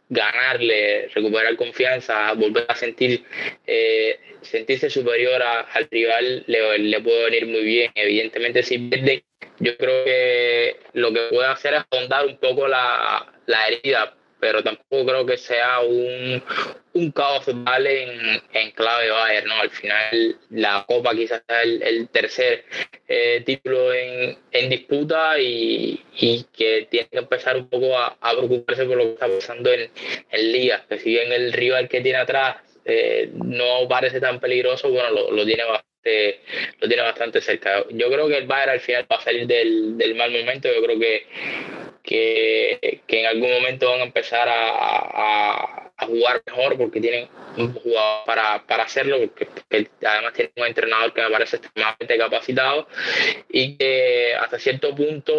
ganarle, recuperar confianza, volver a sentir eh, sentirse superior al rival le, le, puede venir muy bien. Evidentemente si pierde, yo creo que lo que puede hacer es ahondar un poco la, la herida pero tampoco creo que sea un, un caos total en, en clave Bayern, ¿no? Al final la Copa quizás sea el, tercer eh, título en, en disputa y, y, que tiene que empezar un poco a, preocuparse por lo que está pasando en, en que si bien el rival que tiene atrás eh, no parece tan peligroso, bueno, lo, lo tiene bastante lo tiene bastante cerca. Yo creo que el Bayern al final va a salir del, del mal momento, yo creo que que, que, en algún momento van a empezar a, a, jugar mejor porque tienen un jugador para, para hacerlo, porque, además tienen un entrenador que me parece extremadamente capacitado y que hasta cierto punto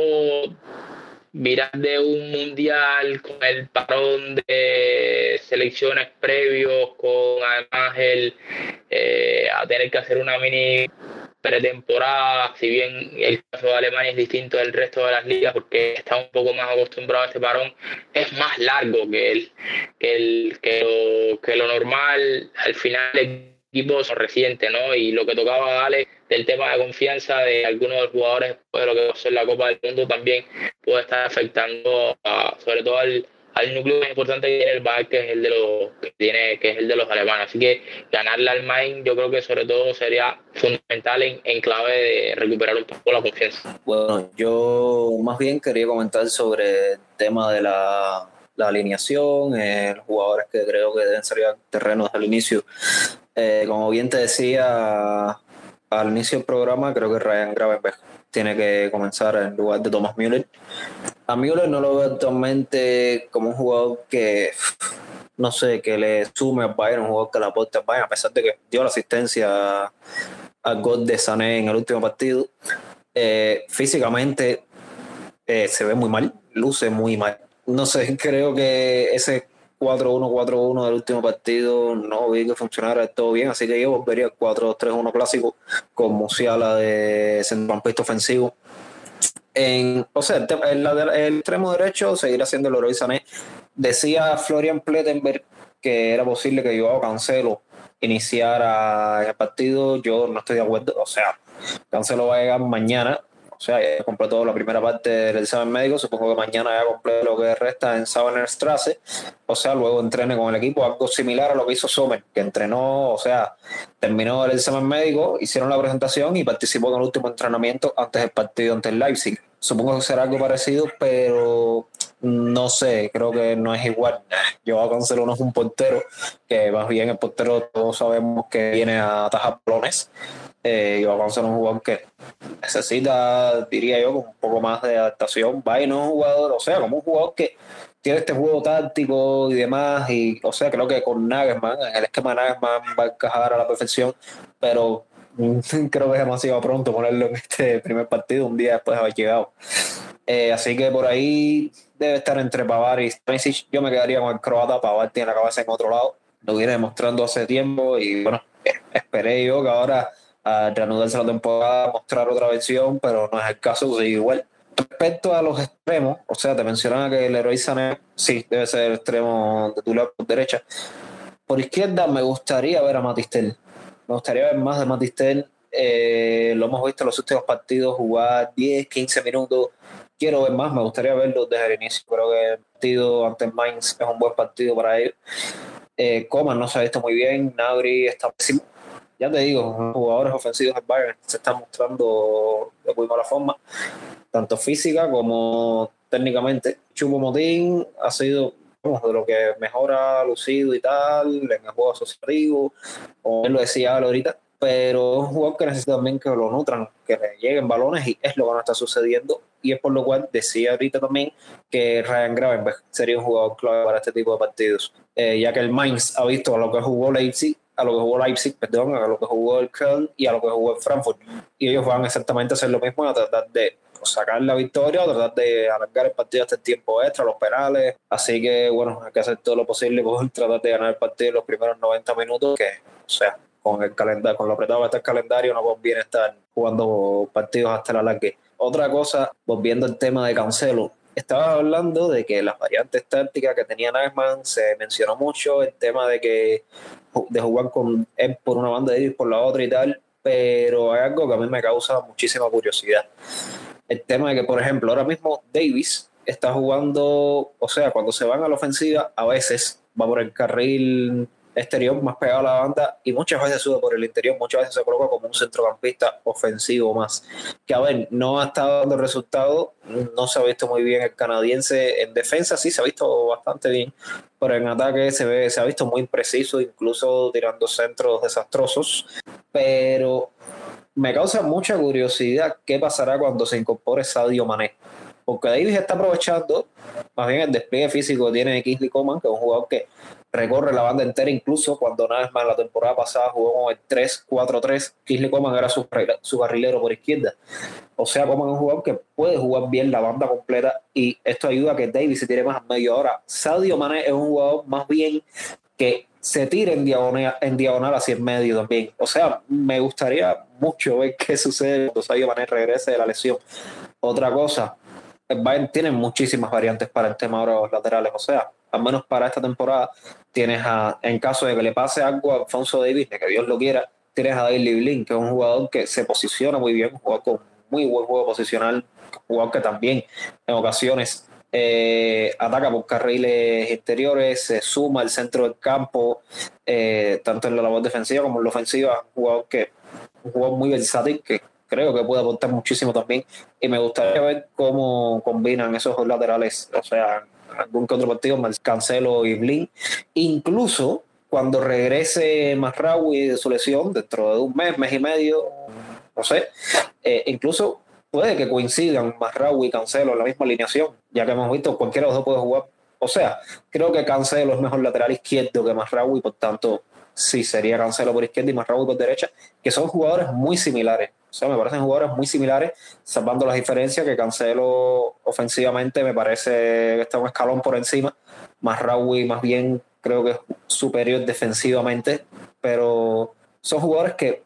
mirar de un mundial con el parón de selecciones previos, con además el eh, a tener que hacer una mini pretemporada, si bien el caso de Alemania es distinto del resto de las ligas porque está un poco más acostumbrado a este parón, es más largo que el, que, el, que, lo, que lo normal. Al final el equipo son recientes, ¿no? Y lo que tocaba darle del tema de confianza de algunos de los jugadores después de lo que pasó en la Copa del Mundo también puede estar afectando sobre todo al, al núcleo más importante que tiene el Bayern, que es el de los que tiene, que es el de los alemanes. Así que ganarle al Main, yo creo que sobre todo sería fundamental en, clave de recuperar un poco la confianza. Bueno, yo más bien quería comentar sobre el tema de la, alineación, eh, los jugadores que creo que deben salir al terreno desde el inicio. Eh, como bien te decía al inicio del programa, creo que Ryan Gravenberg tiene que comenzar en lugar de Thomas Müller. A Müller no lo veo actualmente como un jugador que, no sé, que le sume a Bayern, un jugador que le aporte a Bayern, a pesar de que dio la asistencia al gol de Sané en el último partido. Eh, físicamente eh, se ve muy mal, luce muy mal. No sé, <laughs> creo que ese 4-1, 4-1 del último partido no vi que funcionara todo bien, así que yo volvería al 4-3-1 clásico con Musiala de centrocampista ofensivo. En, o sea, el, el, extremo derecho seguirá siendo el Leroy Sané. Decía Florian Plettenberg que era posible que yo Cancelo iniciara el partido. Yo no estoy de acuerdo. O sea, Cancelo va a llegar mañana o sea, ya completó la primera parte del examen médico. Supongo que mañana ya completo lo que resta en Strasse. O sea, luego entrene con el equipo, algo similar a lo que hizo Sommer, que entrenó, o sea, terminó el examen médico, hicieron la presentación y participó en el último entrenamiento antes del partido ante el Leipzig. Supongo que será algo parecido, pero no sé, creo que no es igual. Yo Cancelo no es un portero, que más bien el portero todos sabemos que viene a atajar balones eh, Joao Cancelo es un jugador que necesita, diría yo, un poco más de adaptación. Va y no es un jugador, o sea, como un jugador que tiene este juego táctico y demás, y o sea, creo que con Nagelsmann, el esquema de Nagelsmann va a encajar a la perfección, pero <laughs> creo que es demasiado pronto ponerlo en este primer partido, un día después de haber llegado. Eh, así que por ahí debe estar entre Pavar y Stanisic. Yo me quedaría con el croata, Pavar tiene la cabeza en otro lado, lo viene demostrando hace tiempo y bueno, esperé yo que ahora a reanudarse la temporada, mostrar otra versión, pero no es el caso, sí, igual. Respecto a los extremos, o sea, te mencionaba que el héroe Sané, sí, debe ser el extremo de tu lado por derecha. Por izquierda me gustaría ver a Matistel. Me gustaría ver más de Matistel. Eh, lo hemos visto en los últimos partidos jugar 10, 15 minutos. Quiero ver más, me gustaría verlo desde el inicio. Creo que el partido ante Mainz es un buen partido para él. Eh, Coman no se ha visto muy bien, Nabri está pésimo ya te digo, jugadores ofensivos del Bayern se están mostrando de muy mala forma, tanto física como técnicamente. Chupo Motín ha sido de lo que mejor ha lucido y tal en el juego asociativo, como él lo decía ahorita, pero es un jugador que necesita también que lo nutran, que le lleguen balones y es lo que no está sucediendo y es por lo cual decía ahorita también que Ryan Gravenberg sería un jugador clave para este tipo de partidos, eh, ya que el Mainz ha visto a lo que jugó Leipzig a lo que jugó Leipzig, perdón, a lo que jugó el Köln y a lo que jugó el Frankfurt. Y ellos van exactamente a hacer lo mismo, a tratar de sacar la victoria, a tratar de alargar el partido hasta el tiempo extra, los penales. Así que, bueno, hay que hacer todo lo posible por <laughs> tratar de ganar el partido en los primeros 90 minutos, que, o sea, con el calendario, con lo apretado que está el calendario, no conviene estar jugando partidos hasta la largue. Otra cosa, volviendo al tema de Cancelo, estaba hablando de que las variantes tácticas que tenía Nagelsmann se mencionó mucho, el tema de que de jugar con él por una banda y por la otra y tal, pero hay algo que a mí me causa muchísima curiosidad. El tema de que, por ejemplo, ahora mismo Davis está jugando, o sea, cuando se van a la ofensiva, a veces va por el carril exterior más pegado a la banda y muchas veces sube por el interior, muchas veces se coloca como un centrocampista ofensivo más. Que a ver, no ha estado dando resultados, no se ha visto muy bien el canadiense en defensa, sí se ha visto bastante bien, pero en ataque se, ve, se ha visto muy impreciso, incluso tirando centros desastrosos. Pero me causa mucha curiosidad qué pasará cuando se incorpore Sadio Mané. Porque Davis está aprovechando, más bien el despliegue físico tiene Kingsley Coman, que es un jugador que recorre la banda entera, incluso cuando nada más la temporada pasada jugó con el 3-4-3, Kisley Coman era su, su carrilero por izquierda. O sea, Coman es un jugador que puede jugar bien la banda completa y esto ayuda a que Davis se tire más a medio. Ahora, Sadio Mané es un jugador más bien que se tire en diagonal, en diagonal hacia el medio también. O sea, me gustaría mucho ver qué sucede cuando Sadio Mané regrese de la lesión. Otra cosa, Bayern tiene muchísimas variantes para el tema de los laterales. O sea, al menos para esta temporada, tienes a, en caso de que le pase algo a Alfonso Davis, de que Dios lo quiera, tienes a David Blin, que es un jugador que se posiciona muy bien, un jugador con muy buen juego posicional, un jugador que también en ocasiones eh, ataca por carriles exteriores, se suma al centro del campo, eh, tanto en la labor defensiva como en la ofensiva, un jugador que un jugador muy versátil que creo que puede aportar muchísimo también. Y me gustaría ver cómo combinan esos laterales, o sea, algún que otro partido, Cancelo y Blin, incluso cuando regrese Masraoui de su lesión dentro de un mes, mes y medio, no sé, eh, incluso puede que coincidan Masraoui y Cancelo en la misma alineación, ya que hemos visto cualquiera de los dos puede jugar. O sea, creo que Cancelo es mejor lateral izquierdo que Masraoui, por tanto, sí sería Cancelo por izquierda y Masraoui por derecha, que son jugadores muy similares. O sea, me parecen jugadores muy similares, salvando las diferencias que Cancelo ofensivamente me parece que está un escalón por encima. Masraoui más bien creo que es superior defensivamente, pero son jugadores que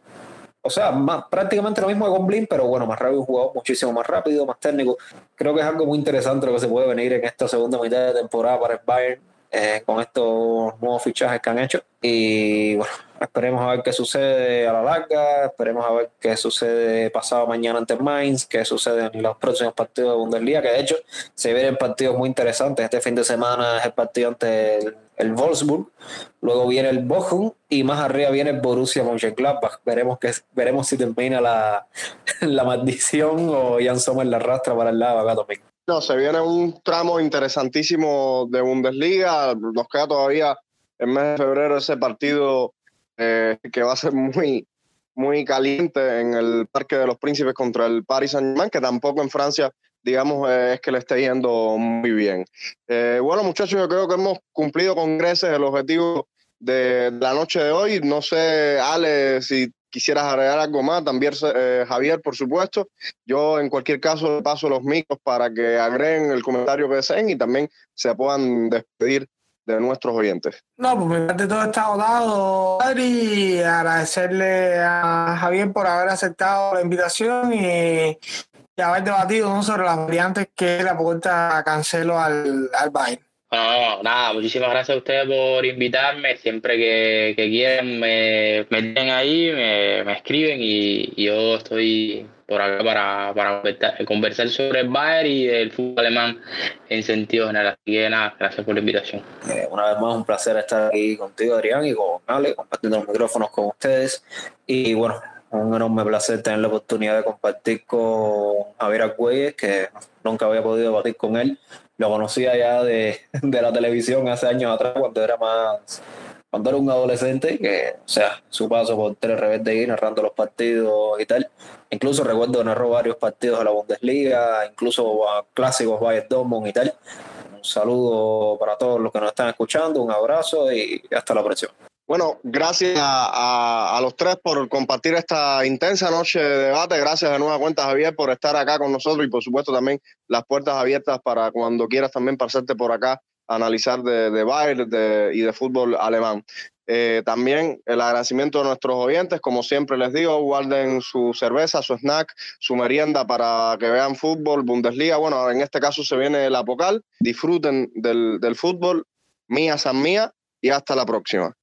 o sea, más, prácticamente lo mismo de Gomblin, pero bueno, más rápido, un jugador muchísimo más rápido, más técnico. Creo que es algo muy interesante lo que se puede venir en esta segunda mitad de temporada para el Bayern eh, con estos nuevos fichajes que han hecho. Y bueno, esperemos a ver qué sucede a la larga, esperemos a ver qué sucede pasado mañana ante Mainz, qué sucede en los próximos partidos de Bundesliga, que de hecho se vienen partidos muy interesantes. Este fin de semana es el partido ante el, el Wolfsburg, luego viene el Bochum y más arriba viene el Borussia Mönchengladbach. Veremos, que, veremos si termina la, <laughs> la maldición o Jan Sommer la arrastra para el lado acá también. No, se viene un tramo interesantísimo de Bundesliga. Nos queda todavía en mes de febrero ese partido eh, que va a ser muy, muy caliente en el Parque de los Príncipes contra el Paris Saint-Germain, que tampoco en Francia, digamos, eh, es que le esté yendo muy bien. Eh, bueno, muchachos, yo creo que hemos cumplido con creces el objetivo de, la noche de hoy. No sé, Ale, si quisieras agregar algo más, también Javier, por supuesto. Yo en cualquier caso paso los micros para que agreguen el comentario que deseen y también se puedan despedir de nuestros oyentes. No, pues de todo está agotado, y agradecerle a Javier por haber aceptado la invitación y, haber debatido sobre las variantes que la aporta Cancelo al, al Bayern. No, nada, muchísimas gracias a ustedes por invitarme. Siempre que, que quieran me, me tienen ahí, me, me escriben y, yo estoy por acá para, para conversar sobre el Bayern y el fútbol alemán en sentido general. Así que nada, gracias por la invitación. Eh, una vez más, un placer estar aquí contigo, Adrián, y con Ale, compartiendo los micrófonos con ustedes. Y bueno, un enorme placer tener la oportunidad de compartir con Javier Agüeyes, que nunca había podido debatir con él lo conocía ya de, de, la televisión hace años atrás, cuando era más, cuando era un adolescente, que, o sea, su paso por Tele Rebelde y narrando los partidos y tal. Incluso recuerdo narró varios partidos de la Bundesliga, incluso a clásicos Bayern Dortmund y tal. Un saludo para todos los que nos están escuchando, un abrazo y hasta la próxima. Bueno, gracias a, los tres por compartir esta intensa noche de debate. Gracias de nueva cuenta, Javier, por estar acá con nosotros y, por supuesto, también las puertas abiertas para cuando quieras también pasarte por acá a analizar de, de Bayern y de fútbol alemán. Eh, también el agradecimiento de nuestros oyentes, como siempre les digo, guarden su cerveza, su snack, su merienda para que vean fútbol, Bundesliga. Bueno, en este caso se viene la Apocal. Disfruten del fútbol. Mía San Mía y hasta la próxima.